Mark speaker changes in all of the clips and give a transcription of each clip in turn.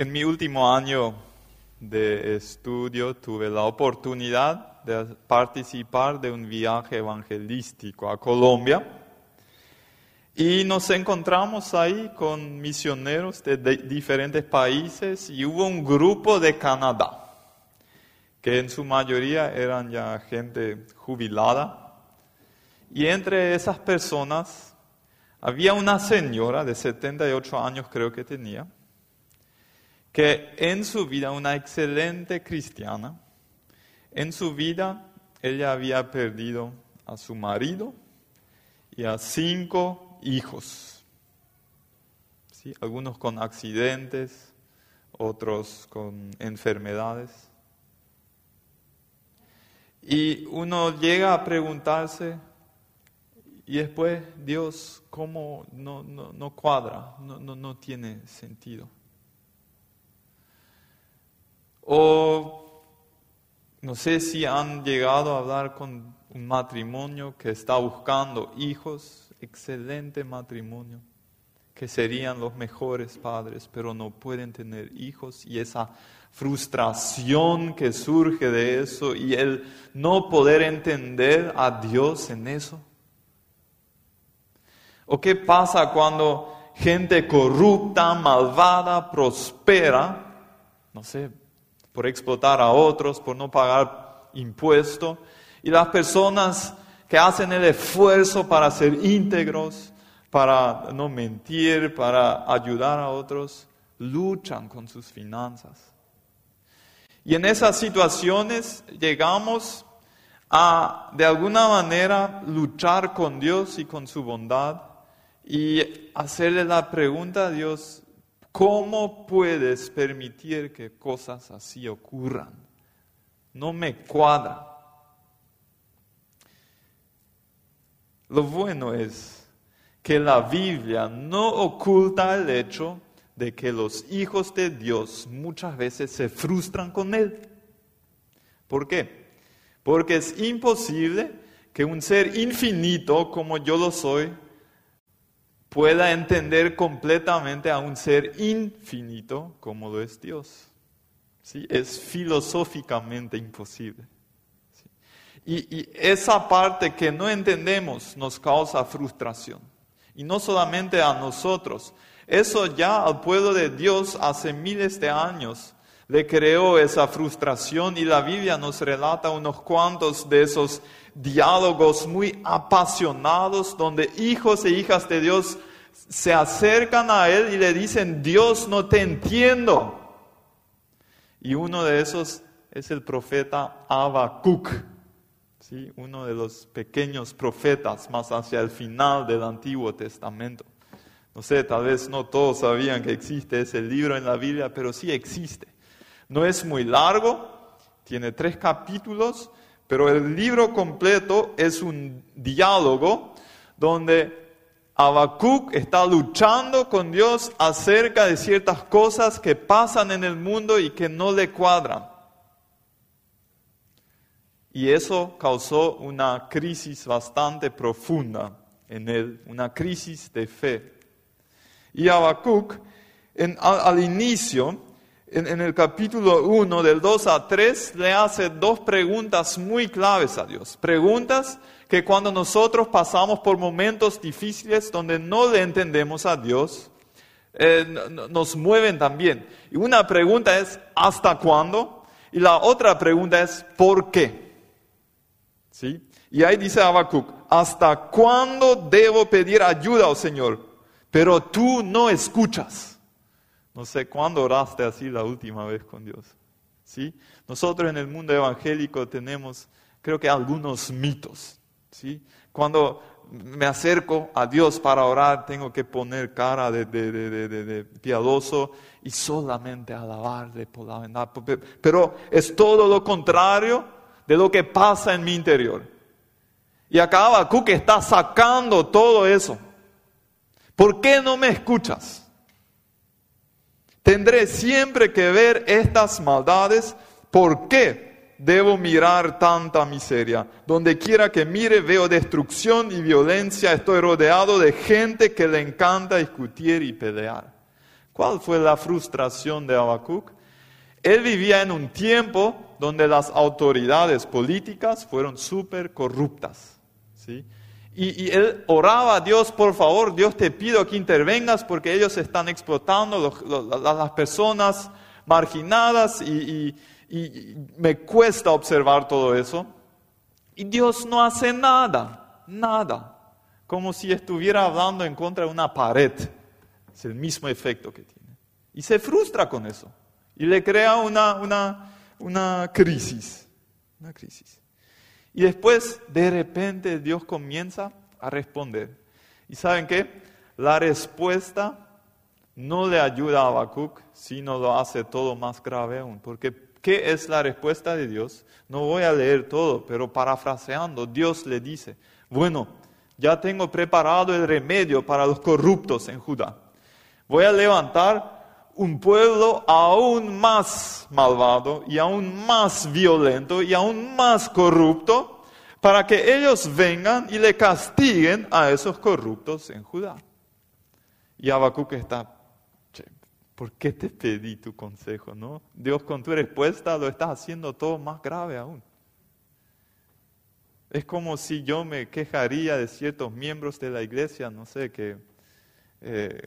Speaker 1: En mi último año de estudio tuve la oportunidad de participar de un viaje evangelístico a Colombia y nos encontramos ahí con misioneros de, diferentes países y hubo un grupo de Canadá que en su mayoría eran ya gente jubilada. Y entre esas personas había una señora de 78 años creo que tenía que en su vida, una excelente cristiana, en su vida ella había perdido a su marido y a cinco hijos, algunos con accidentes, otros con enfermedades. Y uno llega a preguntarse, y después Dios, ¿cómo no, no, no cuadra? No, no, no tiene sentido. O no sé si han llegado a hablar con un matrimonio que está buscando hijos, excelente matrimonio, que serían los mejores padres, pero no pueden tener hijos y esa frustración que surge de eso y el no poder entender a Dios en eso. ¿O qué pasa cuando gente corrupta, malvada, prospera? No sé, por explotar a otros, por no pagar impuestos. Y las personas que hacen el esfuerzo para ser íntegros, para no mentir, para ayudar a otros, luchan con sus finanzas. Y en esas situaciones llegamos a, de alguna manera, luchar con Dios y con su bondad y hacerle la pregunta a Dios, ¿Cómo puedes permitir que cosas así ocurran? No me cuadra. Lo bueno es que la Biblia no oculta el hecho de que los hijos de Dios muchas veces se frustran con Él. ¿Por qué? Porque es imposible que un ser infinito como yo lo soy pueda entender completamente a un ser infinito como lo es Dios. ¿Sí? Es filosóficamente imposible. Y, y, esa parte que no entendemos nos causa frustración. Y no solamente a nosotros. Eso ya al pueblo de Dios hace miles de años le creó esa frustración y la Biblia nos relata unos cuantos de esos diálogos muy apasionados donde hijos e hijas de Dios se acercan a Él y le dicen, Dios no te entiendo. Y uno de esos es el profeta Habacuc, ¿sí? uno de los pequeños profetas más hacia el final del Antiguo Testamento. No sé, tal vez no todos sabían que existe ese libro en la Biblia, pero sí existe. No es muy largo, tiene tres capítulos, pero el libro completo es un diálogo donde Habacuc está luchando con Dios acerca de ciertas cosas que pasan en el mundo y que no le cuadran. Y eso causó una crisis bastante profunda en él, una crisis de fe. Y Habacuc, al, inicio, en, el capítulo 1, del 2 a 3, le hace dos preguntas muy claves a Dios. Preguntas que cuando nosotros pasamos por momentos difíciles donde no le entendemos a Dios, eh, nos mueven también. Y una pregunta es, ¿hasta cuándo? Y la otra pregunta es, ¿por qué? ¿Sí? Y ahí dice Habacuc, ¿hasta cuándo debo pedir ayuda, oh Señor? Pero tú no escuchas. No sé cuándo oraste así la última vez con Dios. ¿Sí? Nosotros en el mundo evangélico tenemos, creo que algunos mitos. ¿sí? Cuando me acerco a Dios para orar, tengo que poner cara de, de, piadoso y solamente alabarle por la verdad. Pero es todo lo contrario de lo que pasa en mi interior. Y acá Habacuc está sacando todo eso. ¿Por qué no me escuchas? Tendré siempre que ver estas maldades. ¿Por qué debo mirar tanta miseria? Donde quiera que mire veo destrucción y violencia. Estoy rodeado de gente que le encanta discutir y pelear. ¿Cuál fue la frustración de Habacuc? Él vivía en un tiempo donde las autoridades políticas fueron súper corruptas. ¿sí? Y, él oraba a Dios, por favor, Dios te pido que intervengas porque ellos están explotando a las personas marginadas y, y me cuesta observar todo eso. Y Dios no hace nada, nada, como si estuviera hablando en contra de una pared. Es el mismo efecto que tiene. Y se frustra con eso. Y le crea una, una, una crisis. Una crisis. Y después, de repente, Dios comienza a responder. ¿Y saben qué? La respuesta no le ayuda a Habacuc, sino lo hace todo más grave aún. Porque, ¿qué es la respuesta de Dios? No voy a leer todo, pero parafraseando, Dios le dice, bueno, ya tengo preparado el remedio para los corruptos en Judá voy a levantar un pueblo aún más malvado y aún más violento y aún más corrupto para que ellos vengan y le castiguen a esos corruptos en Judá. Y Habacuc está, ¿por qué te pedí tu consejo? No? Dios con tu respuesta lo estás haciendo todo más grave aún. Es como si yo me quejaría de ciertos miembros de la iglesia, no sé, que eh,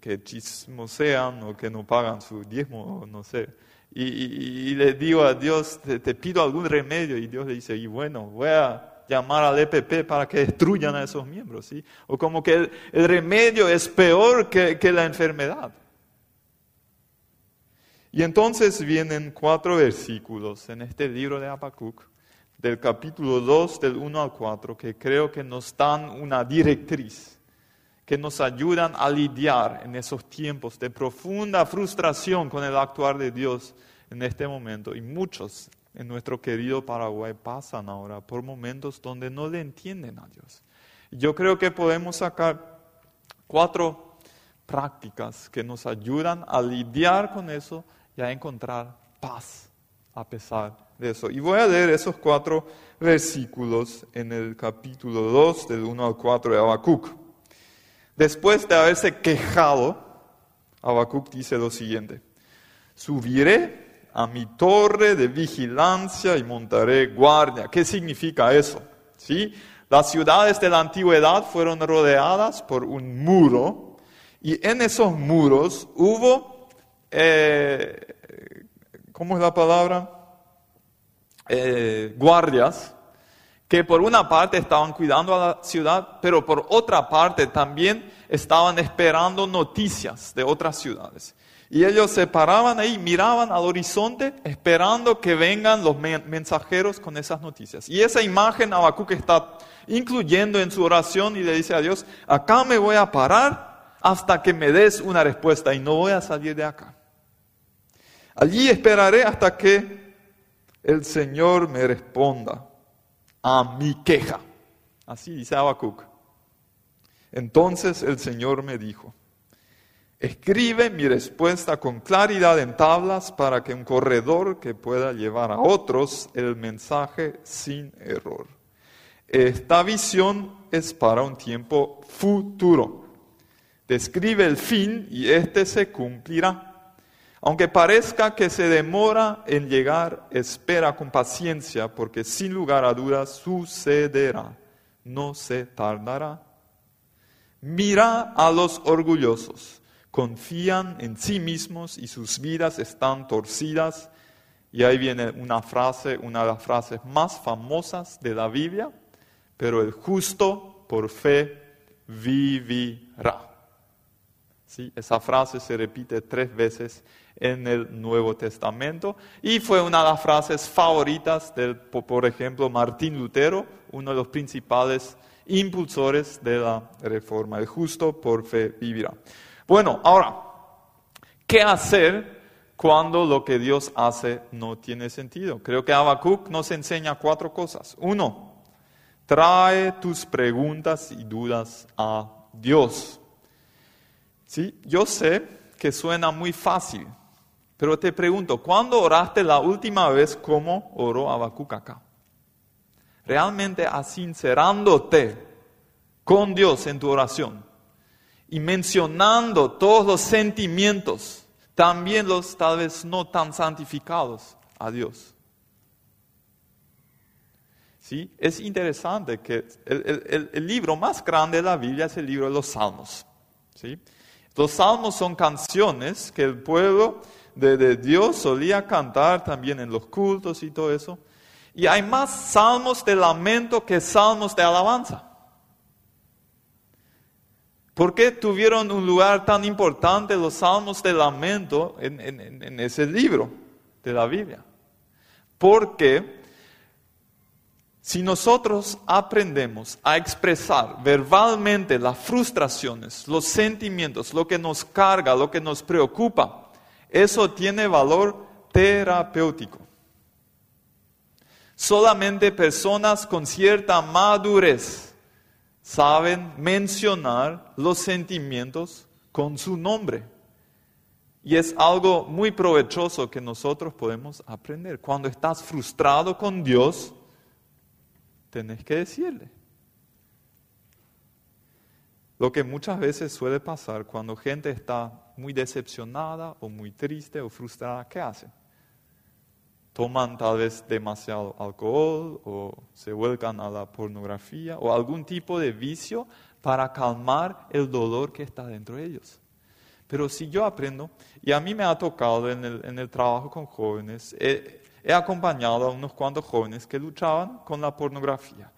Speaker 1: que chismosean o que no pagan su diezmo, no sé. Y, le digo a Dios, te, pido algún remedio, y Dios le dice, y bueno, voy a llamar al EPP para que destruyan a esos miembros, ¿sí? O como que el, remedio es peor que, que la enfermedad. Y entonces vienen cuatro versículos en este libro de Habacuc, del capítulo 2, del 1 al 4, que creo que nos dan una directriz que nos ayudan a lidiar en esos tiempos de profunda frustración con el actuar de Dios en este momento. Y muchos en nuestro querido Paraguay pasan ahora por momentos donde no le entienden a Dios. Yo creo que podemos sacar cuatro prácticas que nos ayudan a lidiar con eso y a encontrar paz a pesar de eso. Y voy a leer esos cuatro versículos en el capítulo 2 del 1 al 4 de Habacuc. Después de haberse quejado, Habacuc dice lo siguiente, subiré a mi torre de vigilancia y montaré guardia. ¿Qué significa eso? ¿Sí? Las ciudades de la antigüedad fueron rodeadas por un muro y en esos muros hubo, eh, ¿cómo es la palabra? Eh, guardias que por una parte estaban cuidando a la ciudad, pero por otra parte también estaban esperando noticias de otras ciudades. Y ellos se paraban ahí, miraban al horizonte, esperando que vengan los mensajeros con esas noticias. Y esa imagen Habacuc está incluyendo en su oración y le dice a Dios, acá me voy a parar hasta que me des una respuesta y no voy a salir de acá. Allí esperaré hasta que el Señor me responda a mi queja. Así dice Habacuc. Entonces el Señor me dijo, escribe mi respuesta con claridad en tablas para que un corredor que pueda llevar a otros el mensaje sin error. Esta visión es para un tiempo futuro. Describe el fin y este se cumplirá. Aunque parezca que se demora en llegar, espera con paciencia, porque sin lugar a dudas sucederá, no se tardará. Mira a los orgullosos, confían en sí mismos y sus vidas están torcidas. Y ahí viene una frase, una de las frases más famosas de la Biblia, pero el justo por fe vivirá. ¿Sí? Esa frase se repite tres veces en el Nuevo Testamento y fue una de las frases favoritas del, por ejemplo, Martín Lutero, uno de los principales impulsores de la reforma. El justo por fe vivirá. Bueno, ahora, ¿qué hacer cuando lo que Dios hace no tiene sentido? Creo que Habacuc nos enseña cuatro cosas. Uno, trae tus preguntas y dudas a Dios. ¿Sí? Yo sé que suena muy fácil, pero te pregunto, ¿cuándo oraste la última vez como oró Habacuc? Realmente asincerándote con Dios en tu oración y mencionando todos los sentimientos, también los tal vez no tan santificados a Dios. ¿Sí? Es interesante que el, libro más grande de la Biblia es el libro de los Salmos. ¿sí? Los salmos son canciones que el pueblo de, Dios solía cantar también en los cultos y todo eso. Y hay más salmos de lamento que salmos de alabanza. ¿Por qué tuvieron un lugar tan importante los salmos de lamento en, ese libro de la Biblia? Porque si nosotros aprendemos a expresar verbalmente las frustraciones, los sentimientos, lo que nos carga, lo que nos preocupa, eso tiene valor terapéutico. Solamente personas con cierta madurez saben mencionar los sentimientos con su nombre. Y es algo muy provechoso que nosotros podemos aprender. Cuando estás frustrado con Dios, tenés que decirle. Lo que muchas veces suele pasar cuando gente está muy decepcionada o muy triste o frustrada, ¿qué hacen? toman tal vez demasiado alcohol o se vuelcan a la pornografía o algún tipo de vicio para calmar el dolor que está dentro de ellos. Pero si yo aprendo, y a mí me ha tocado en el, trabajo con jóvenes, he, he acompañado a unos cuantos jóvenes que luchaban con la pornografía.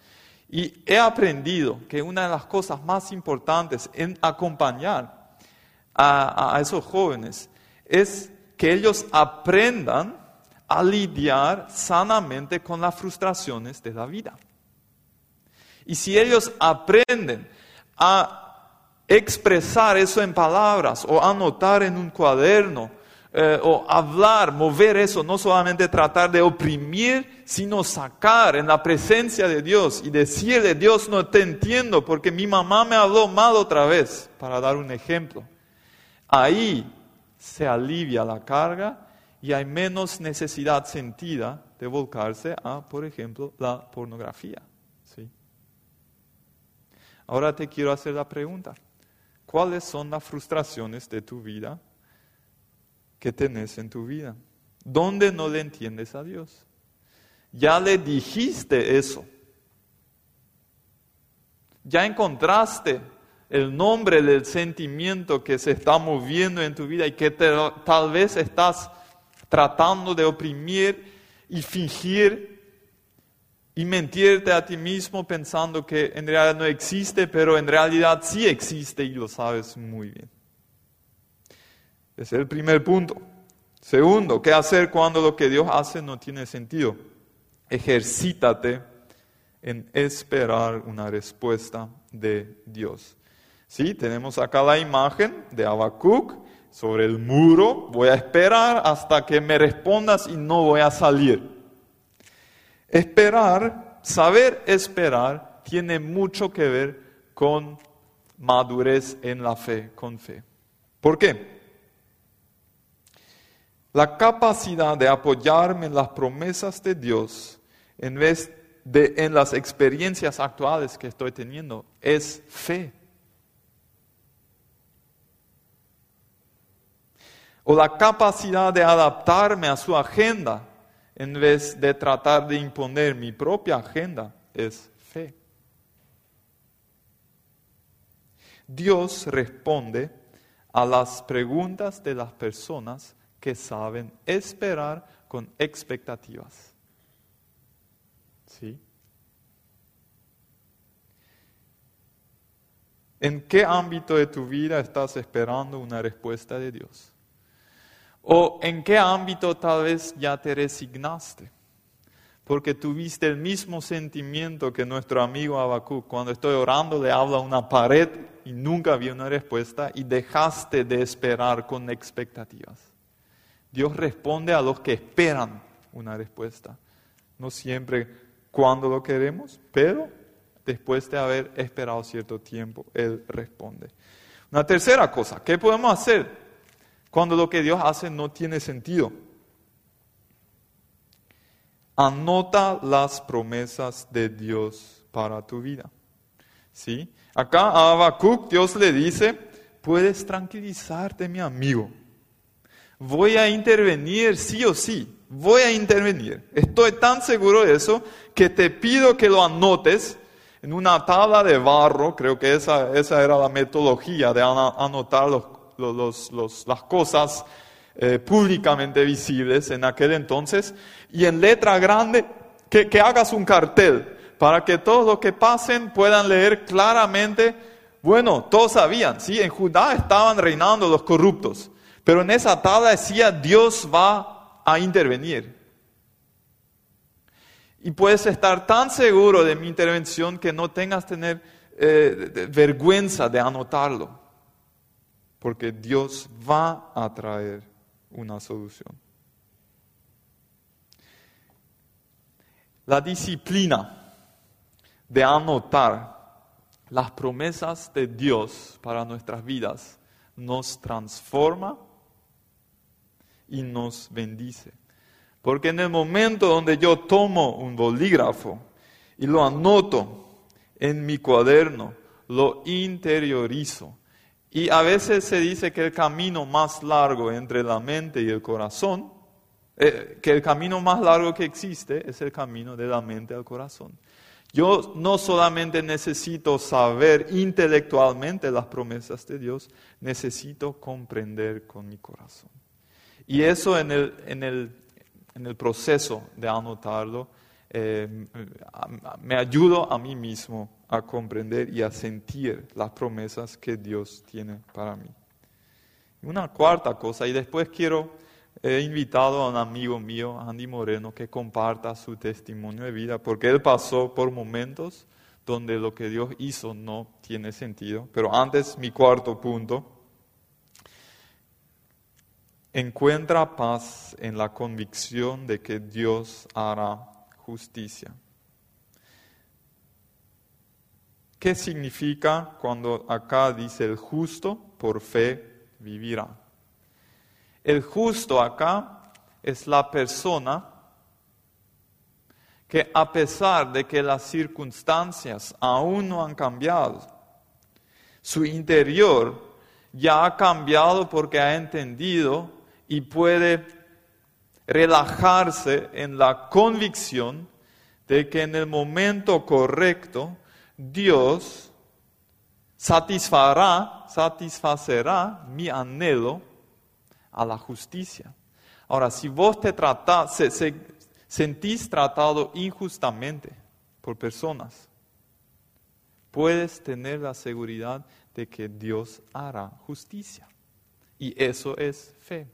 Speaker 1: Y he aprendido que una de las cosas más importantes en acompañar a, a esos jóvenes es que ellos aprendan a lidiar sanamente con las frustraciones de la vida. Y si ellos aprenden a expresar eso en palabras o anotar en un cuaderno eh, o hablar, mover eso, no solamente tratar de oprimir, sino sacar en la presencia de Dios y decirle, Dios no te entiendo porque mi mamá me habló mal otra vez, para dar un ejemplo. Ahí se alivia la carga y hay menos necesidad sentida de volcarse a, por ejemplo, la pornografía. ¿sí? Ahora te quiero hacer la pregunta. ¿Cuáles son las frustraciones de tu vida que tenés en tu vida? ¿Dónde no le entiendes a Dios? Ya le dijiste eso. Ya encontraste el nombre del sentimiento que se está moviendo en tu vida y que tal vez estás tratando de oprimir y fingir y mentirte a ti mismo pensando que en realidad no existe, pero en realidad sí existe y lo sabes muy bien. Es el primer punto. Segundo, ¿qué hacer cuando lo que Dios hace no tiene sentido? Ejercítate en esperar una respuesta de Dios. Sí, tenemos acá la imagen de Habacuc sobre el muro, voy a esperar hasta que me respondas y no voy a salir. Esperar, saber esperar, tiene mucho que ver con madurez en la fe, con fe. ¿Por qué? La capacidad de apoyarme en las promesas de Dios en vez de en las experiencias actuales que estoy teniendo es fe. o la capacidad de adaptarme a su agenda en vez de tratar de imponer mi propia agenda es fe. Dios responde a las preguntas de las personas que saben esperar con expectativas. ¿Sí? ¿En qué ámbito de tu vida estás esperando una respuesta de Dios? ¿O en qué ámbito tal vez ya te resignaste? Porque tuviste el mismo sentimiento que nuestro amigo Habacuc. Cuando estoy orando le habla a una pared y nunca había una respuesta y dejaste de esperar con expectativas. Dios responde a los que esperan una respuesta. No siempre cuando lo queremos, pero después de haber esperado cierto tiempo, Él responde. Una tercera cosa, ¿qué podemos hacer? cuando lo que Dios hace no tiene sentido. Anota las promesas de Dios para tu vida. ¿Sí? Acá a Habacuc Dios le dice, puedes tranquilizarte, mi amigo. Voy a intervenir sí o sí, voy a intervenir. Estoy tan seguro de eso que te pido que lo anotes en una tabla de barro, creo que esa, esa era la metodología de anotar las cosas eh, públicamente visibles en aquel entonces, y en letra grande, que, que hagas un cartel para que todos los que pasen puedan leer claramente, bueno, todos sabían, ¿sí? En Judá estaban reinando los corruptos, pero en esa tabla decía, Dios va a intervenir. Y puedes estar tan seguro de mi intervención que no tengas tener eh, vergüenza de anotarlo, porque Dios va a traer una solución. La disciplina de anotar las promesas de Dios para nuestras vidas nos transforma y nos bendice. Porque en el momento donde yo tomo un bolígrafo y lo anoto en mi cuaderno, lo interiorizo. Y a veces se dice que el camino más largo entre la mente y el corazón, eh, que el camino más largo que existe es el camino de la mente al corazón. Yo no solamente necesito saber intelectualmente las promesas de Dios, necesito comprender con mi corazón. Y eso en el, en el en el proceso de anotarlo, eh, me ayudo a mí mismo a comprender y a sentir las promesas que Dios tiene para mí. Una cuarta cosa, y después quiero, he invitado a un amigo mío, Andy Moreno, que comparta su testimonio de vida, porque él pasó por momentos donde lo que Dios hizo no tiene sentido. Pero antes, mi cuarto punto, encuentra paz en la convicción de que Dios hará justicia. ¿Qué significa cuando acá dice el justo por fe vivirá? El justo acá es la persona que a pesar de que las circunstancias aún no han cambiado, su interior ya ha cambiado porque ha entendido y puede relajarse en la convicción de que en el momento correcto Dios satisfará, satisfacerá mi anhelo a la justicia. Ahora, si vos te tratás, sentís tratado injustamente por personas, puedes tener la seguridad de que Dios hará justicia. Y eso es fe.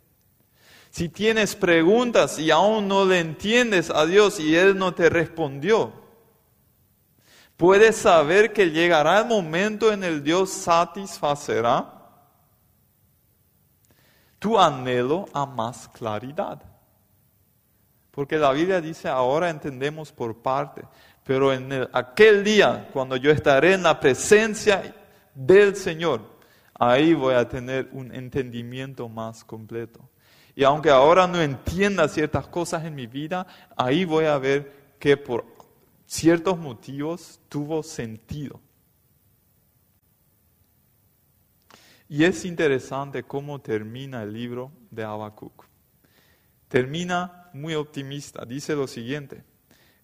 Speaker 1: Si tienes preguntas y aún no le entiendes a Dios y Él no te respondió, puedes saber que llegará el momento en el Dios satisfacerá tu anhelo a más claridad. Porque la Biblia dice, ahora entendemos por parte, pero en aquel día, cuando yo estaré en la presencia del Señor, ahí voy a tener un entendimiento más completo. Y aunque ahora no entienda ciertas cosas en mi vida, ahí voy a ver que por ciertos motivos tuvo sentido. Y es interesante cómo termina el libro de Habacuc. Termina muy optimista. Dice lo siguiente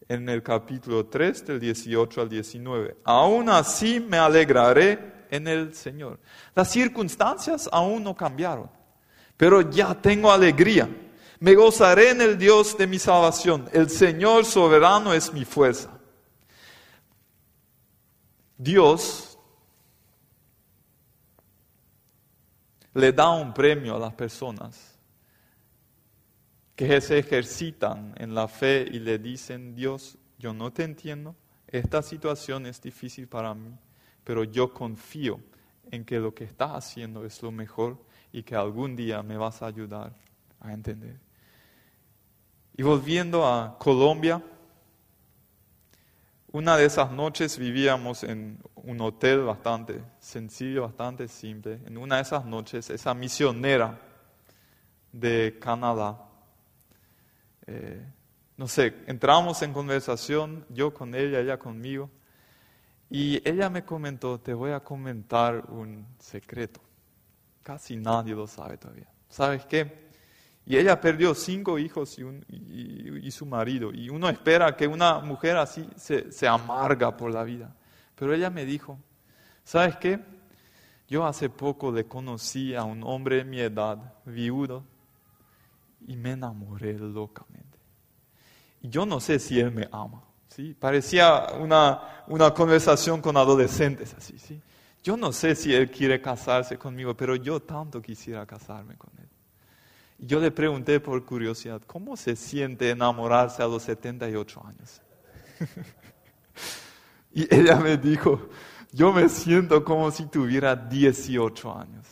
Speaker 1: en el capítulo 3 del 18 al 19. Aún así me alegraré en el Señor. Las circunstancias aún no cambiaron pero ya tengo alegría. Me gozaré en el Dios de mi salvación. El Señor soberano es mi fuerza. Dios le da un premio a las personas que se ejercitan en la fe y le dicen, Dios, yo no te entiendo, esta situación es difícil para mí, pero yo confío en que lo que estás haciendo es lo mejor y que algún día me vas a ayudar a entender. Y volviendo a Colombia, una de esas noches vivíamos en un hotel bastante sencillo, bastante simple. En una de esas noches, esa misionera de Canadá, eh, no sé, entramos en conversación, yo con ella, ella conmigo, y ella me comentó, te voy a comentar un secreto. Casi nadie lo sabe todavía. ¿Sabes qué? Y ella perdió cinco hijos y, su marido. Y uno espera que una mujer así se, se amarga por la vida. Pero ella me dijo, ¿sabes qué? Yo hace poco le conocí a un hombre de mi edad, viudo, y me enamoré locamente. Y yo no sé si él me ama. ¿sí? Parecía una, una conversación con adolescentes así. ¿sí? Yo no sé si él quiere casarse conmigo, pero yo tanto quisiera casarme con él. Yo le pregunté por curiosidad, ¿cómo se siente enamorarse a los 78 años? y ella me dijo, yo me siento como si tuviera 18 años.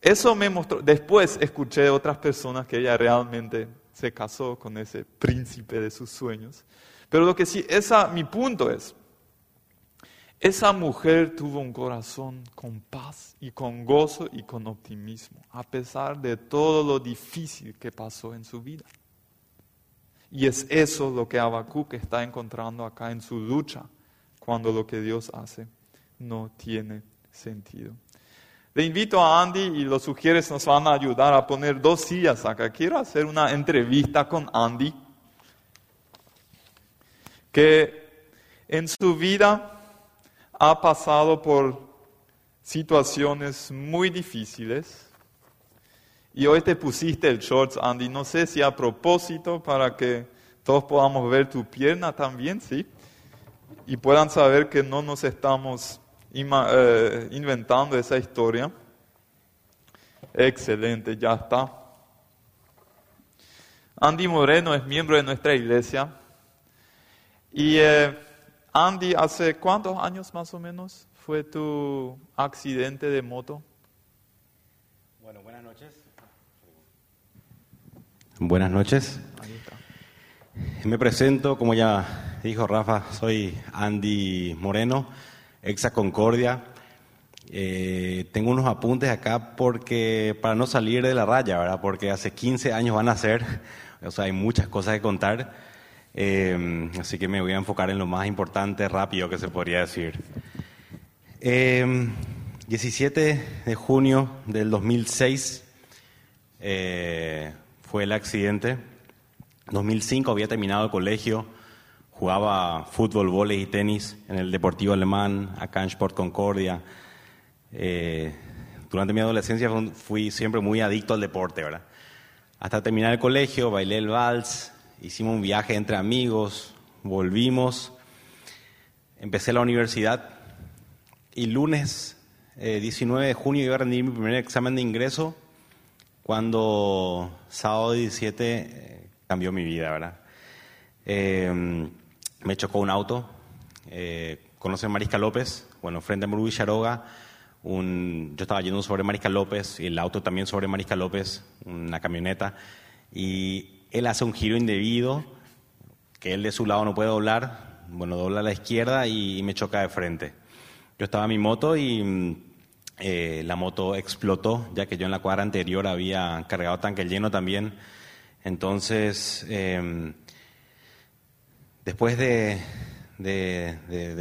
Speaker 1: Eso me mostró, después escuché de otras personas que ella realmente se casó con ese príncipe de sus sueños. Pero lo que sí, esa, mi punto es, esa mujer tuvo un corazón con paz y con gozo y con optimismo, a pesar de todo lo difícil que pasó en su vida. Y es eso lo que Habacuc está encontrando acá en su lucha, cuando lo que Dios hace no tiene sentido. Le invito a Andy y los sugieres nos van a ayudar a poner dos sillas acá. Quiero hacer una entrevista con Andy, que en su vida ha pasado por situaciones muy difíciles. Y hoy te pusiste el shorts, Andy. No sé si a propósito para que todos podamos ver tu pierna también, ¿sí? Y puedan saber que no nos estamos eh, inventando esa historia. Excelente, ya está. Andy Moreno es miembro de nuestra iglesia. Y eh, Andy, ¿hace cuántos años más o menos fue tu accidente de moto?
Speaker 2: Bueno, buenas noches. Buenas noches. Me presento, como ya dijo Rafa, soy Andy Moreno, exa Concordia. Eh, tengo unos apuntes acá porque para no salir de la raya, ¿verdad? Porque hace 15 años van a ser, o sea, hay muchas cosas que contar. Eh, así que me voy a enfocar en lo más importante, rápido que se podría decir. 17 eh, de junio del 2006 eh, fue el accidente. 2005 había terminado el colegio, jugaba fútbol, vóley y tenis en el Deportivo Alemán, acá en Sport Concordia. durante mi adolescencia fui siempre muy adicto al deporte, ¿verdad? Hasta terminar el colegio, bailé el vals, hicimos un viaje entre amigos, volvimos, empecé la universidad y lunes 19 eh, de junio iba a rendir mi primer examen de ingreso cuando sábado 17 eh, cambió mi vida, ¿verdad? Eh, me chocó un auto, conocen Marisca López, bueno, frente a Murú Charoga, un, yo estaba yendo sobre Marisca López y el auto también sobre Marisca López, una camioneta, y él hace un giro indebido, que él de su lado no puede doblar, bueno, dobla a la izquierda y, me choca de frente. Yo estaba en mi moto y mm, eh, la moto explotó, ya que yo en la cuadra anterior había cargado tanque lleno también. Entonces, em, después de,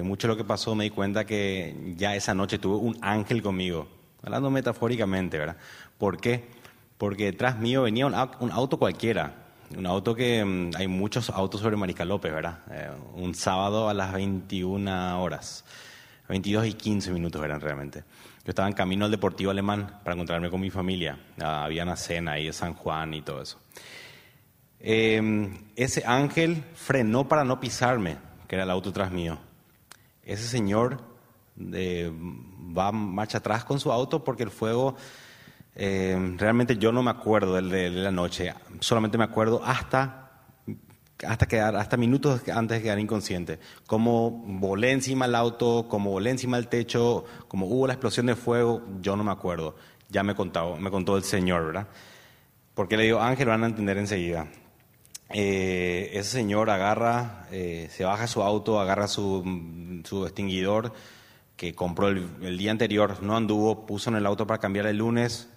Speaker 2: mucho lo que pasó, me di cuenta que ya esa noche tuve un ángel conmigo, hablando metafóricamente, ¿verdad? ¿Por qué? Porque detrás mío venía un auto cualquiera, un auto que mm, hay muchos autos sobre Marica López, ¿verdad? Eh, un sábado a las 21 horas, 22 y 15 minutos eran realmente. Yo estaba en camino al Deportivo Alemán para encontrarme con mi familia. Ah, había una cena ahí de San Juan y todo eso. Em, ese ángel frenó para no pisarme, que era el auto tras mío. Ese señor eh, va marcha atrás con su auto porque el fuego eh, realmente yo no me acuerdo de, la noche, solamente me acuerdo hasta, hasta, quedar, hasta minutos antes de quedar inconsciente. Como volé encima del auto, como volé encima del techo, como hubo la explosión de fuego, yo no me acuerdo. Ya me contó, me contó el Señor, ¿verdad? Porque le digo, Ángel, van a entender enseguida. Eh, ese señor agarra, eh, se baja su auto, agarra su, su extinguidor que compró el, día anterior, no anduvo, puso en el auto para cambiar el lunes,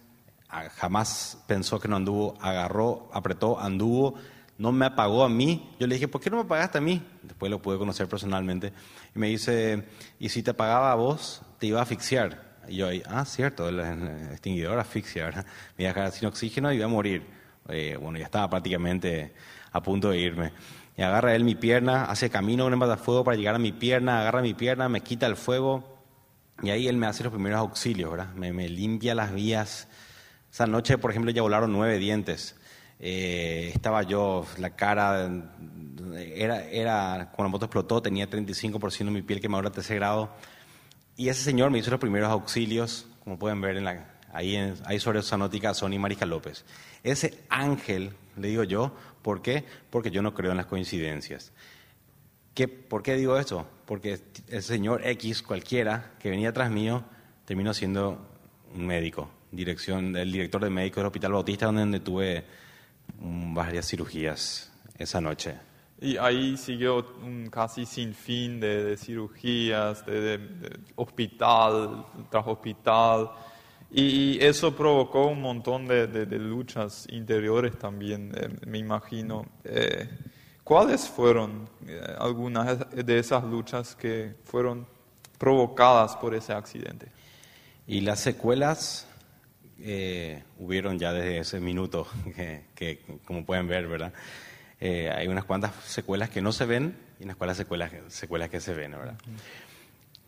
Speaker 2: jamás pensó que no anduvo, agarró, apretó, anduvo, no me apagó a mí. Yo le dije, ¿por qué no me apagaste a mí? Después lo pude conocer personalmente. Y me dice, ¿y si te apagaba a vos, te iba a asfixiar? Y yo ahí, ah, cierto, el, extinguidor asfixia, ¿verdad? Me iba a dejar sin oxígeno y iba a morir. Eh, bueno, ya estaba prácticamente a punto de irme. Y agarra él mi pierna, hace camino con el matafuego para llegar a mi pierna, agarra mi pierna, me quita el fuego. Y ahí él me hace los primeros auxilios, ¿verdad? Me, me limpia las vías. Esa noche, por ejemplo, ya volaron nueve dientes. Eh, estaba yo, la cara, era, era, cuando la moto explotó, tenía 35% de mi piel quemadura de tercer grado. Y ese señor me hizo los primeros auxilios, como pueden ver en la, ahí, en, ahí sobre esa nótica, Sonny Marija López. Ese ángel, le digo yo, ¿por qué? Porque yo no creo en las coincidencias. ¿Qué, ¿Por qué digo eso? Porque el señor X, cualquiera, que venía tras mío, terminó siendo un médico, dirección, el director de médicos del Hospital Bautista, donde tuve varias cirugías esa noche.
Speaker 1: Y ahí siguió un casi sin fin de, de cirugías, de, de, de, hospital tras hospital. Y, eso provocó un montón de, luchas interiores también, eh, me imagino. Eh, ¿Cuáles fueron eh, algunas de esas luchas que fueron provocadas por ese accidente?
Speaker 2: Y las secuelas eh, hubieron ya desde ese minuto, que, como pueden ver, ¿verdad? Eh, hay unas cuantas secuelas que no se ven y unas cuantas secuelas, secuelas que se ven, ¿verdad?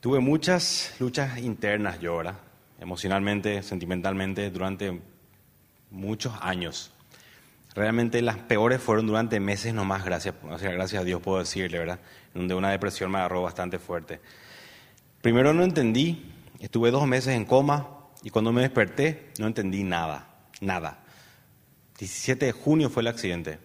Speaker 2: Tuve muchas luchas internas yo, ¿verdad? Emocionalmente, sentimentalmente, durante muchos años. Realmente las peores fueron durante meses nomás, gracias, o sea, gracias a Dios puedo decirle, ¿verdad? Donde una depresión me agarró bastante fuerte. Primero no entendí, estuve dos meses en coma, y cuando me desperté, no entendí nada, nada. 17 de junio fue el accidente.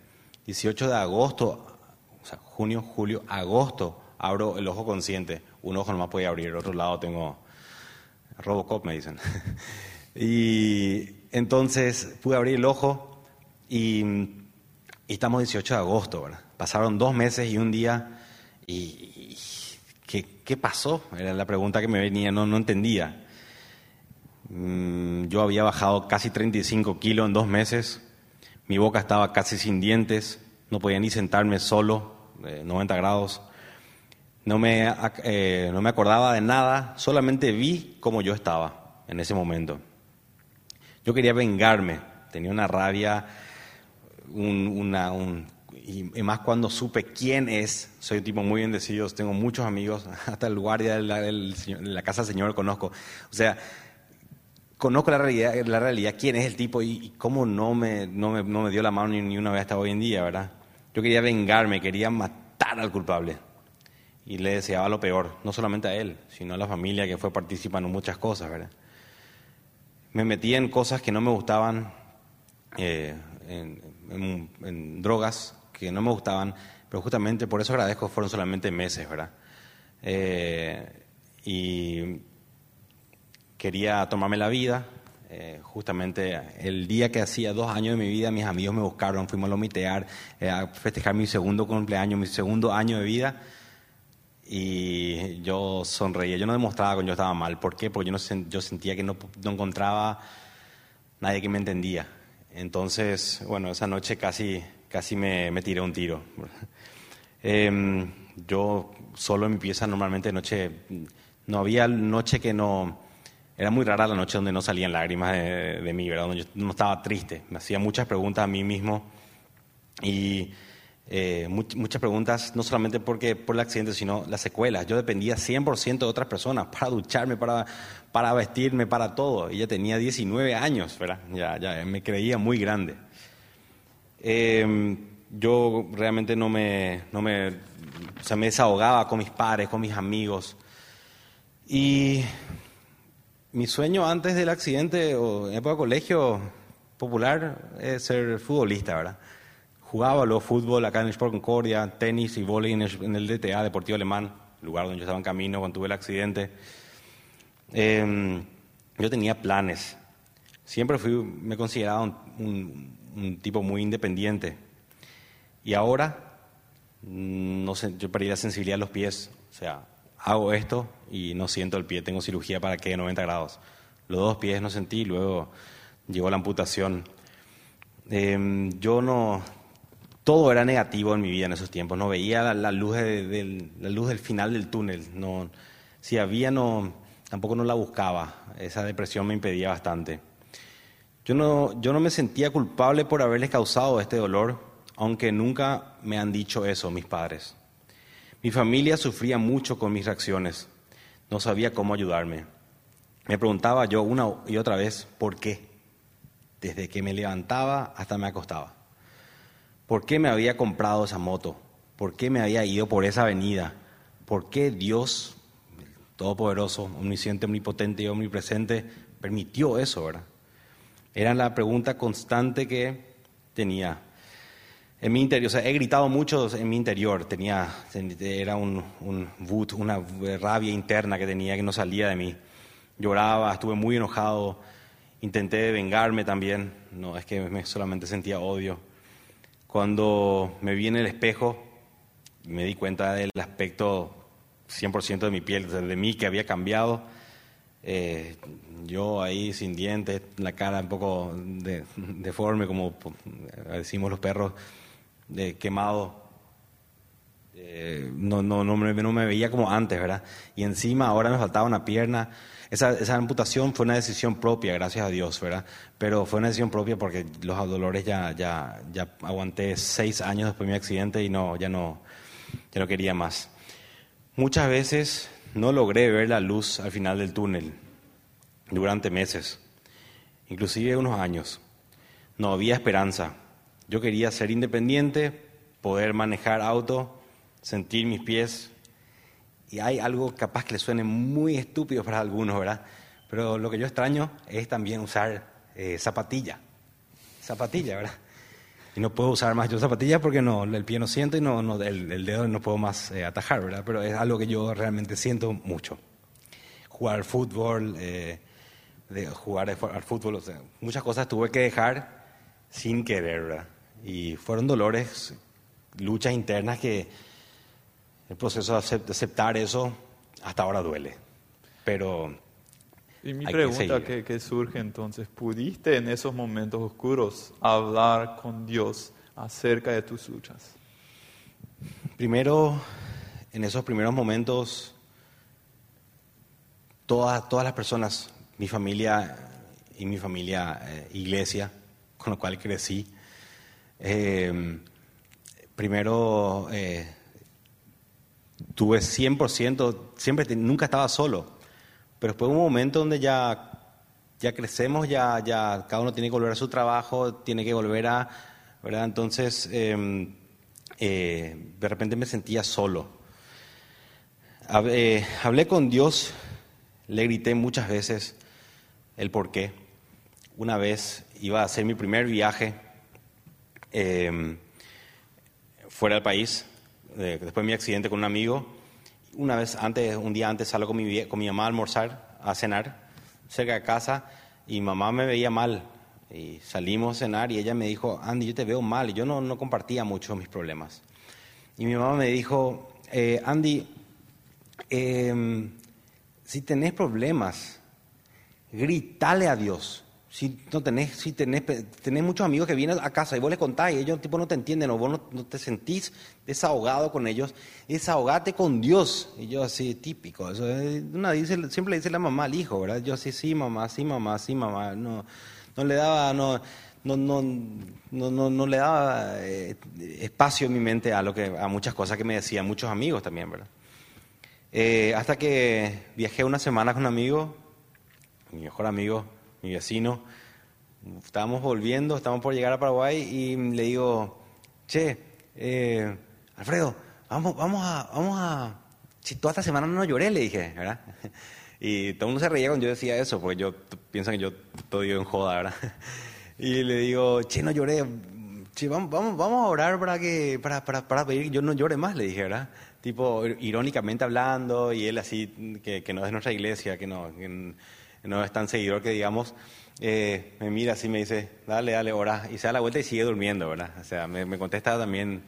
Speaker 2: 18 de agosto, o sea, junio, julio, agosto, abro el ojo consciente. Un ojo no más puede abrir, el otro lado tengo Robocop, me dicen. y entonces pude abrir el ojo y, estamos 18 de agosto, ¿verdad? Pasaron dos meses y un día y, ¿qué, ¿qué, pasó? Era la pregunta que me venía, no entendía. Mm, yo había bajado casi 35 kilos en dos meses, mi boca estaba casi sin dientes, no podía ni sentarme solo, 90 grados. No me, eh, no me acordaba de nada, solamente vi cómo yo estaba en ese momento. Yo quería vengarme, tenía una rabia, y, más cuando supe quién es. Soy un tipo muy bendecido, tengo muchos amigos, hasta el guardia de la casa del Señor conozco. O sea, conozco la realidad, la realidad, quién es el tipo y, cómo no me, no me, no, me, dio la mano ni, una vez hasta hoy en día, ¿verdad? Yo quería vengarme, quería matar al culpable. Y le deseaba lo peor, no solamente a él, sino a la familia que fue participando en muchas cosas, ¿verdad? Me metí en cosas que no me gustaban, eh, en, en, drogas que no me gustaban, pero justamente por eso agradezco, fueron solamente meses, ¿verdad? Eh, y quería tomarme la vida. Eh, justamente el día que hacía dos años de mi vida, mis amigos me buscaron, fuimos a lomitear, eh, a festejar mi segundo cumpleaños, mi segundo año de vida. Y yo sonreía, yo no demostraba que yo estaba mal. ¿Por qué? Porque yo, no, yo sentía que no, no encontraba nadie que me entendía. Entonces, bueno, esa noche casi, casi me, me tiré un tiro. Eh, yo solo en mi pieza normalmente noche, no había noche que no era muy rara la noche donde no salían lágrimas de, mí, ¿verdad? Donde yo no estaba triste. Me hacía muchas preguntas a mí mismo y eh, muchas preguntas, no solamente porque, por el accidente, sino las secuelas. Yo dependía 100% de otras personas para ducharme, para, para vestirme, para todo. Ella tenía 19 años, ¿verdad? Ya, ya me creía muy grande. Eh, yo realmente no me, no me, o sea, me desahogaba con mis padres, con mis amigos. Y mi sueño antes del accidente o en época de colegio popular es ser futbolista, ¿verdad? Jugaba luego fútbol acá en el Sport Concordia, tenis y voleibol en el, DTA, Deportivo Alemán, lugar donde yo estaba en camino cuando tuve el accidente. Em, yo tenía planes. Siempre fui, me consideraba un, un, tipo muy independiente. Y ahora, mm, no sé, yo perdí la sensibilidad de los pies. O sea, hago esto y no siento el pie, tengo cirugía para que de 90 grados. Los dos pies no sentí, luego llegó la amputación. Em, yo no, todo era negativo en mi vida en esos tiempos, no veía la, luz, del final del túnel, si había, no, tampoco no la buscaba. Esa depresión me impedía bastante. Yo no, yo no me sentía culpable por haberles causado este dolor, aunque nunca me han dicho eso mis padres. Mi familia sufría mucho con mis reacciones. No sabía cómo ayudarme. Me preguntaba yo una y otra vez por qué, desde que me levantaba hasta me acostaba. ¿Por qué me había comprado esa moto? ¿Por qué me había ido por esa avenida? ¿Por qué Dios, Todopoderoso, Omnisciente, Omnipotente y Omnipresente, permitió eso, verdad? Era la pregunta constante que tenía en mi interior. O sea, he gritado mucho en mi interior. Tenía, era un, un una rabia interna que tenía que no salía de mí. Lloraba, estuve muy enojado, intenté vengarme también. No, es que me solamente sentía odio. Cuando me vi en el espejo, me di cuenta del aspecto 100% de mi piel, de mí que había cambiado eh, yo ahí sin dientes, la cara un poco deforme, como decimos los perros, de quemado. Eh, no, no, no, me, no me veía como antes, ¿verdad? Y encima ahora me faltaba una pierna. Esa, esa, amputación fue una decisión propia, gracias a Dios, ¿verdad? Pero fue una decisión propia porque los dolores ya, ya, ya aguanté seis años después de mi accidente y no, ya no, ya no quería más. Muchas veces no logré ver la luz al final del túnel durante meses, inclusive unos años. No había esperanza. Yo quería ser independiente, poder manejar auto, sentir mis pies. Y hay algo capaz que le suene muy estúpido para algunos, ¿verdad? Pero lo que yo extraño es también usar eh, zapatilla. Zapatilla, ¿verdad? Y no puedo usar más yo zapatillas porque no, el pie no siento y no, no el, dedo no puedo más eh, atajar, ¿verdad? Pero es algo que yo realmente siento mucho. Jugar fútbol, eh, de jugar al fútbol, o sea, muchas cosas tuve que dejar sin querer, ¿verdad? Y fueron dolores, luchas internas que el proceso de aceptar eso hasta ahora duele. Pero
Speaker 1: y mi pregunta que, surge entonces, ¿pudiste en esos momentos oscuros hablar con Dios acerca de tus luchas?
Speaker 2: Primero, en esos primeros momentos, todas, todas las personas, mi familia y mi familia eh, iglesia, con la cual crecí, eh, primero eh, tuve 100%, siempre, nunca estaba solo pero después un momento donde ya, ya crecemos, ya, ya cada uno tiene que volver a su trabajo, tiene que volver a, ¿verdad? Entonces, em, eh, de repente me sentía solo. Eh, hablé con Dios, le grité muchas veces el por qué. Una vez iba a hacer mi primer viaje em, fuera del país, después de mi accidente con un amigo, una vez antes, un día antes salgo con mi, con mi mamá a almorzar, a cenar, cerca de casa, y mamá me veía mal. Y salimos a cenar y ella me dijo, Andy, yo te veo mal. Y yo no, no compartía mucho mis problemas. Y mi mamá me dijo, eh, Andy, em, si tenés problemas, gritale a Dios. Si no tenés, si tenés, tenés muchos amigos que vienen a casa y vos les contás y ellos tipo no te entienden o vos no, te sentís desahogado con ellos, desahogate con Dios. Y yo así, típico. Eso, siempre le dice la mamá al hijo, ¿verdad? Yo así, sí, mamá, sí, mamá, sí, mamá. No, no le daba, no, no, no, no, no, le daba eh, espacio en mi mente a, lo que, a muchas cosas que me decían muchos amigos también, ¿verdad? Eh, hasta que viajé una semana con un amigo, mi mejor amigo, mi vecino. Estábamos volviendo, estábamos por llegar a Paraguay y le digo, che, eh, Alfredo, vamos, vamos a, vamos a, si toda esta semana no lloré, le dije, ¿verdad? Y todo el mundo se reía cuando yo decía eso, porque yo piensan que yo todo en joda, ¿verdad? Y le digo, che, no lloré, che, vamos, vamos, vamos a orar para que, para, para, para pedir que yo no llore más, le dije, ¿verdad? Tipo, irónicamente hablando, y él así, que, que no es nuestra iglesia, que no, que no es tan seguidor que digamos, eh, me mira así me dice, dale, dale, ora, y se da la vuelta y sigue durmiendo, ¿verdad? O sea, me, contesta también.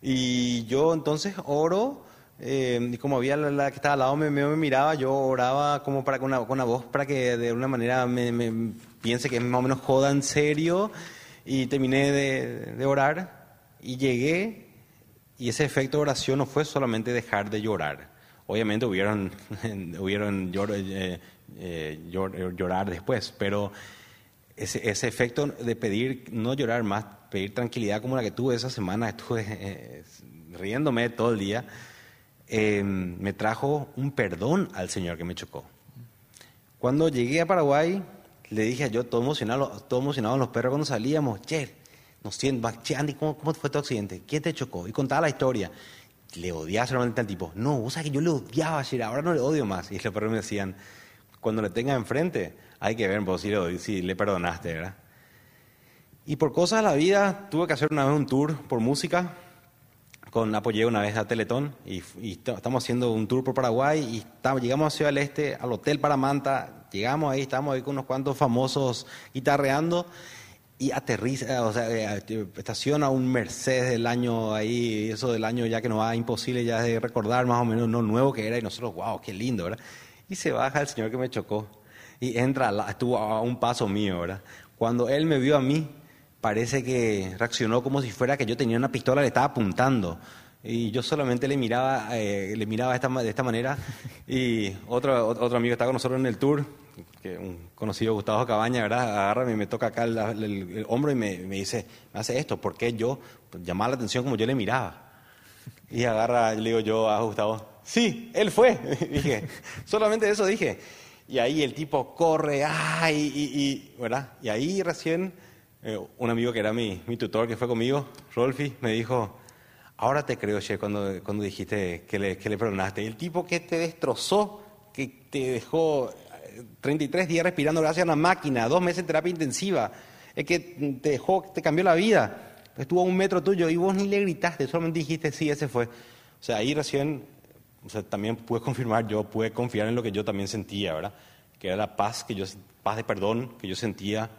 Speaker 2: Y yo entonces oro, eh, y como había la, que estaba al lado me, me, miraba, yo oraba como para con una, con una voz para que de una manera me, piense que más o menos joda en serio, y terminé de, de orar, y llegué, y ese efecto de oración no fue solamente dejar de llorar, Obviamente hubieron, hubieron eh, eh, llor- llorar después, pero ese, ese efecto de pedir, no llorar más, pedir tranquilidad como la que tuve esa semana, estuve eh, riéndome todo el día, eh, me trajo un perdón al Señor que me chocó. Cuando llegué a Paraguay, le dije a yo, todo emocionado, todo emocionado los perros cuando salíamos, che, nos siento, che, Andy, ¿cómo, ¿cómo fue tu accidente? ¿Quién te chocó? Y contaba la historia. Le odiaba solamente al tipo. No, vos sabés que yo le odiaba ayer, ahora no le odio más. Y los perros me decían, cuando le tenga enfrente, hay que ver vos si le, si le perdonaste, ¿verdad? Y por cosas de la vida, tuve que hacer una vez un tour por música. Con, apoyé una vez a Teletón y, y est- estamos haciendo un tour por Paraguay y llegamos a Ciudad del Este, al Hotel Paramanta, llegamos ahí, estamos ahí con unos cuantos famosos guitarreando y aterriza, o sea, eh, estaciona un Mercedes del año ahí, eso del año ya que nos va imposible ya de recordar más o menos lo nuevo que era y nosotros, wow, qué lindo, ¿verdad? Y se baja el señor que me chocó y entra, estuvo a un paso mío, ¿verdad? Cuando él me vio a mí, parece que reaccionó como si fuera que yo tenía una pistola, le estaba apuntando. Y yo solamente le miraba, eh, le miraba de esta, de esta manera. Y otro, otro amigo que estaba con nosotros en el tour, que un conocido Gustavo Cabaña, ¿verdad? Agarra y me toca acá el, el- el hombro y me, me dice, me hace esto, porque yo llamaba la atención como yo le miraba. Y agarra, le digo yo a Gustavo, sí, él fue. dije, solamente eso dije. Y ahí el tipo corre, ay, y, ¿verdad? Y ahí recién eh, un amigo que era mi, mi tutor, que fue conmigo, Rolfi, me dijo, ahora te creo, che, cuando, cuando dijiste que le, que le perdonaste. El tipo que te destrozó, que te dejó eh, 33 días respirando gracias a una máquina, dos meses en terapia intensiva, el que te dejó, te cambió la vida, estuvo a un metro tuyo y vos ni le gritaste, solamente dijiste, sí, ese fue. O sea, ahí recién, o sea, también pude confirmar, yo pude confiar en lo que yo también sentía, ¿verdad? Que era la paz, que yo, paz de perdón que yo sentía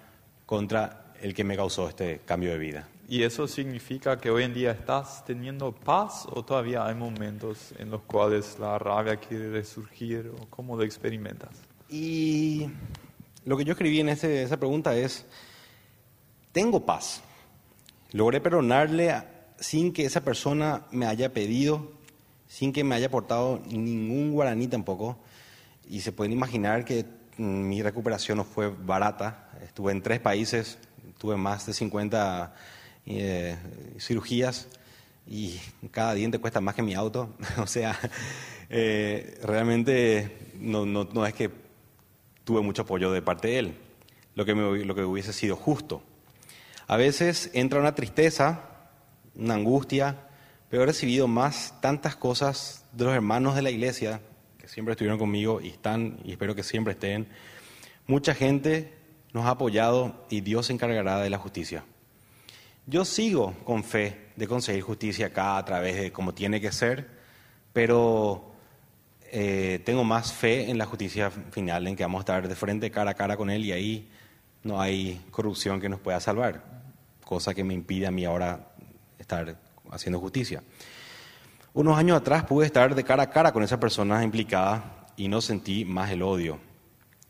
Speaker 2: contra el que me causó este cambio de vida.
Speaker 1: ¿Y eso significa que hoy en día estás teniendo paz o todavía hay momentos en los cuales la rabia quiere resurgir o cómo lo experimentas?
Speaker 2: Y lo que yo escribí en ese- esa pregunta es, tengo paz. Logré perdonarle sin que esa persona me haya pedido, sin que me haya aportado ningún guaraní tampoco. Y se pueden imaginar que mm, mi recuperación no fue barata. Estuve en tres países, tuve más de 50 eh, cirugías y cada diente cuesta más que mi auto. o sea, eh, realmente no, no, no es que tuve mucho apoyo de parte de él, lo que, lo que hubiese sido justo. A veces entra una tristeza, una angustia, he recibido más tantas cosas de los hermanos de la iglesia que siempre estuvieron conmigo y están y espero que siempre estén. Mucha gente nos ha apoyado y Dios se encargará de la justicia. Yo sigo con fe de conseguir justicia acá a través de como tiene que ser, pero eh, tengo más fe en la justicia final, en que vamos a estar de frente, cara a cara con Él y ahí no hay corrupción que nos pueda salvar, cosa que me impide a mí ahora estar haciendo justicia. Unos años atrás pude estar de cara a cara con esa persona implicada y no sentí más el odio.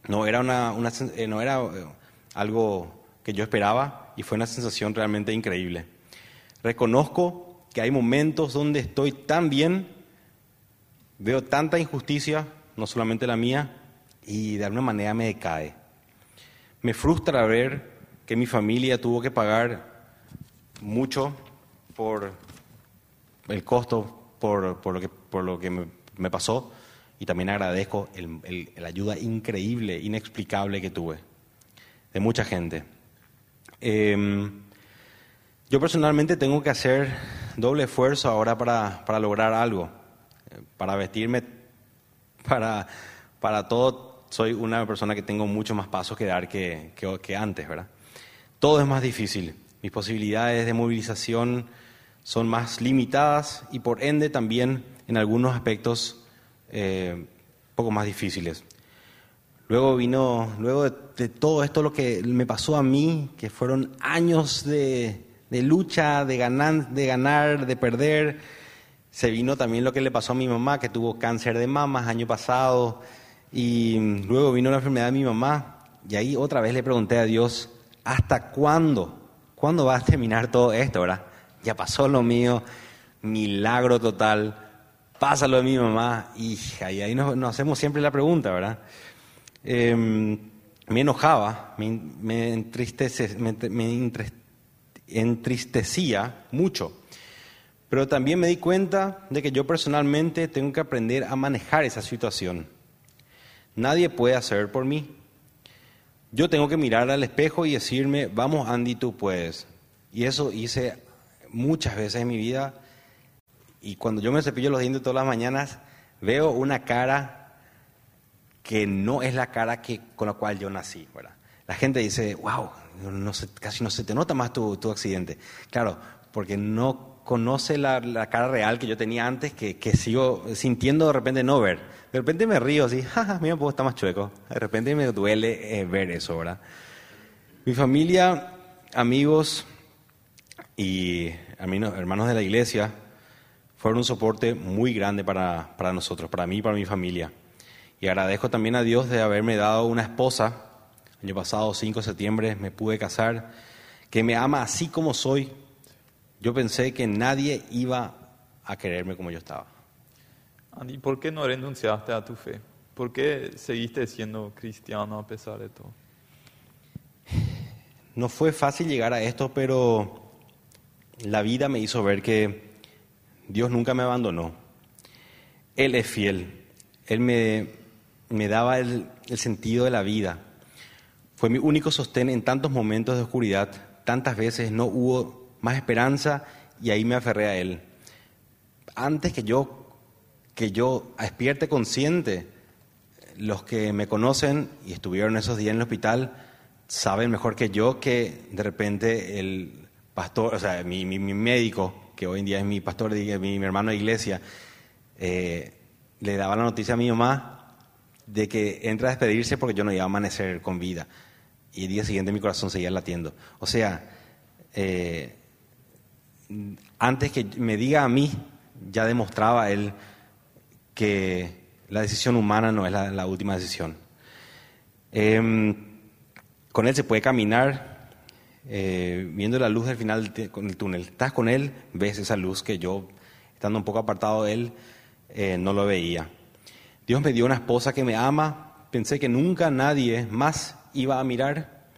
Speaker 2: No era, una, una eh, no era eh, algo que yo esperaba y fue una sensación realmente increíble. Reconozco que hay momentos donde estoy tan bien, veo tanta injusticia, no solamente la mía, y de alguna manera me decae. Me frustra ver que mi familia tuvo que pagar mucho por el costo, por, por lo que, por lo que me, pasó, y también agradezco la ayuda increíble, inexplicable que tuve de mucha gente. Em, yo personalmente tengo que hacer doble esfuerzo ahora para, para lograr algo, eh, para vestirme, para, para todo. Soy una persona que tengo mucho más pasos que dar que, que, que antes, ¿verdad? Todo es más difícil. Mis posibilidades de movilización son más limitadas y por ende también en algunos aspectos eh, poco más difíciles. Luego vino, luego de, todo esto lo que me pasó a mí, que fueron años de, de lucha, de ganar, de ganar, de perder, se vino también lo que le pasó a mi mamá, que tuvo cáncer de mamas año pasado, y luego vino la enfermedad de mi mamá, y ahí otra vez le pregunté a Dios, ¿hasta cuándo? ¿Cuándo va a terminar todo esto, verdad? Ya pasó lo mío, milagro total, pasa lo de mi mamá. Y ahí, nos, hacemos siempre la pregunta, ¿verdad? Em, me enojaba, me, entristece- me- me entristecía mucho. Pero también me di cuenta de que yo personalmente tengo que aprender a manejar esa situación. Nadie puede hacer por mí. Yo tengo que mirar al espejo y decirme, vamos Andy, tú puedes. Y eso hice muchas veces en mi vida. Y cuando yo me cepillo los dientes todas las mañanas, veo una cara que no es la cara que, con la cual yo nací. ¿verdad? La gente dice, wow, no se- casi no se te nota más tu, tu accidente. Claro, porque no conoce la, la cara real que yo tenía antes, que, que sigo sintiendo de repente no ver. De repente me río así, jaja, mira, puedo estar más chueco. De repente me duele eh, ver eso, ¿verdad? Mi familia, amigos y amigos- hermanos de la iglesia fueron un soporte muy grande para, para nosotros, para mí y para mi familia. Y agradezco también a Dios de haberme dado una esposa. El año pasado, 5 de septiembre, me pude casar, que me ama así como soy. Yo pensé que nadie iba a quererme como yo estaba.
Speaker 1: Andy, ¿por qué no renunciaste a tu fe? ¿Por qué seguiste siendo cristiano a pesar de todo?
Speaker 2: No fue fácil llegar a esto, pero la vida me hizo ver que Dios nunca me abandonó. Él es fiel. Él me, me daba el, el sentido de la vida. Fue mi único sostén en tantos momentos de oscuridad. Tantas veces no hubo más esperanza y ahí me aferré a Él. Antes que yo, que yo despierte consciente, los que me conocen y estuvieron esos días en el hospital saben mejor que yo que de repente el pastor, o sea, mi, mi- médico, que hoy en día es mi pastor, mi, mi hermano de iglesia, eh, le daba la noticia a mi mamá de que entra a despedirse porque yo no iba a amanecer con vida. Y el día siguiente mi corazón seguía latiendo. O sea, eh, antes que me diga a mí, ya demostraba él que la decisión humana no es la, la última decisión. Em, con él se puede caminar eh, viendo la luz del final del túnel. Estás con él, ves esa luz que yo, estando un poco apartado de él, eh, no lo veía. Dios me dio una esposa que me ama. Pensé que nunca nadie más iba a mirar.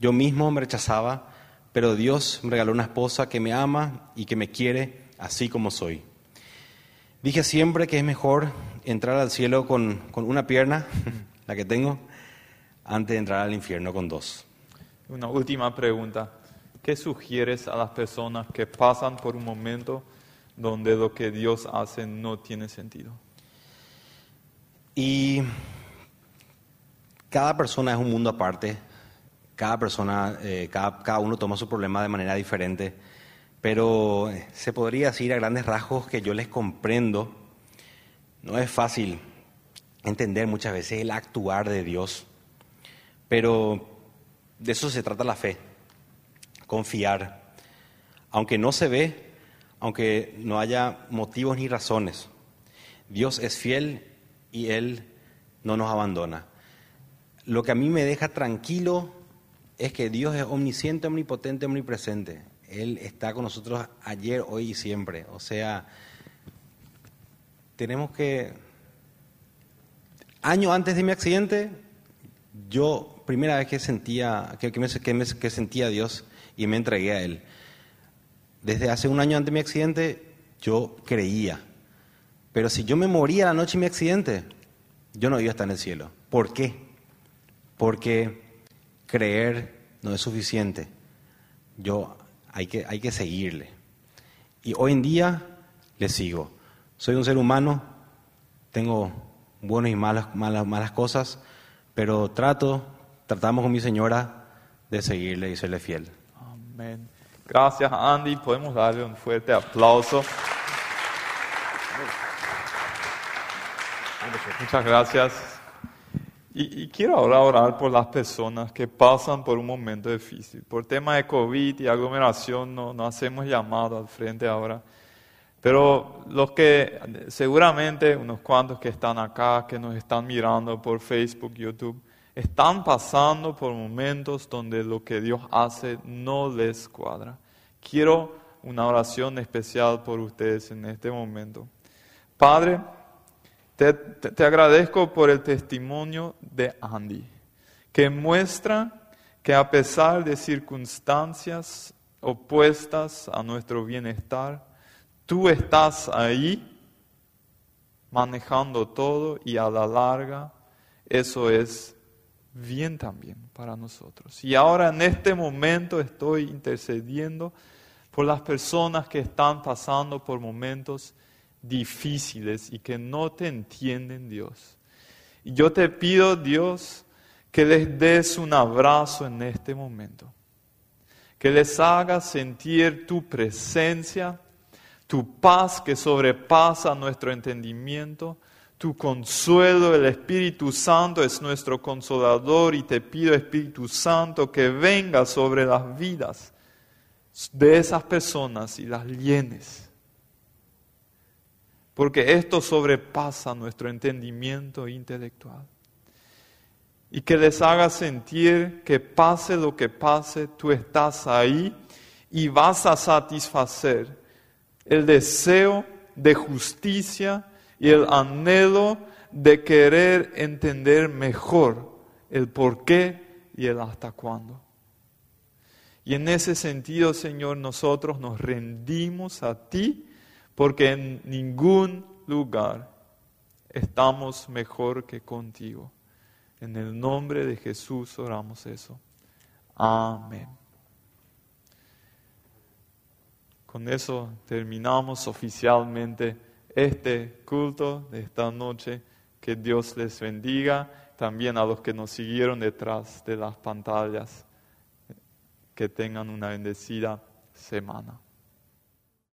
Speaker 2: Yo mismo me rechazaba, pero Dios me regaló una esposa que me ama y que me quiere así como soy. Dije siempre que es mejor entrar al cielo con, con una pierna, la que tengo, antes de entrar al infierno con dos.
Speaker 1: Una última pregunta. ¿Qué sugieres a las personas que pasan por un momento donde lo que Dios hace no tiene sentido?
Speaker 2: Y cada persona es un mundo aparte, cada persona, eh, cada, cada uno toma su problema de manera diferente, pero eh, se podría decir a grandes rasgos que yo les comprendo. No es fácil entender muchas veces el actuar de Dios, pero de eso se trata la fe, confiar, aunque no se ve, aunque no haya motivos ni razones. Dios es fiel y Él no nos abandona. Lo que a mí me deja tranquilo es que Dios es omnisciente, omnipotente, omnipresente. Él está con nosotros ayer, hoy y siempre. O sea, tenemos que... Año antes de mi accidente, yo, primera vez que sentía, que, que me- que me- que sentía a Dios y me entregué a Él. Desde hace un año antes de mi accidente, yo creía. Pero si yo me moría la noche de mi accidente, yo no iba a estar en el cielo. ¿Por qué? Porque creer no es suficiente. Yo hay que, hay que seguirle. Y hoy en día le sigo. Soy un ser humano, tengo buenas y malas, malas, malas cosas, pero trato, tratamos con mi señora de seguirle y serle fiel.
Speaker 1: Amén. Gracias, Andy. Podemos darle un fuerte aplauso. Muchas gracias. Y, y quiero ahora orar por las personas que pasan por un momento difícil. Por tema de COVID y aglomeración no, no hacemos llamado al frente ahora. Pero los que seguramente, unos cuantos que están acá, que nos están mirando por Facebook, YouTube, están pasando por momentos donde lo que Dios hace no les cuadra. Quiero una oración especial por ustedes en este momento. Padre, te, te- te agradezco por el testimonio de Andy, que muestra que a pesar de circunstancias opuestas a nuestro bienestar, tú estás ahí manejando todo y a la larga eso es bien también para nosotros. Y ahora en este momento estoy intercediendo por las personas que están pasando por momentos difíciles y que no te entienden, Dios. Y yo te pido, Dios, que les des un abrazo en este momento, que les hagas sentir tu presencia, tu paz que sobrepasa nuestro entendimiento, tu consuelo, el Espíritu Santo es nuestro consolador y te pido, Espíritu Santo, que venga sobre las vidas de esas personas y las llenes. Porque esto sobrepasa nuestro entendimiento intelectual. Y que les haga sentir que pase lo que pase, tú estás ahí y vas a satisfacer el deseo de justicia y el anhelo de querer entender mejor el por qué y el hasta cuándo. Y en ese sentido, Señor, nosotros nos rendimos a ti porque en ningún lugar estamos mejor que contigo. En el nombre de Jesús oramos eso. Amén. Con eso terminamos oficialmente este culto de esta noche. Que Dios les bendiga. También a los que nos siguieron detrás de las pantallas. Que tengan una bendecida semana.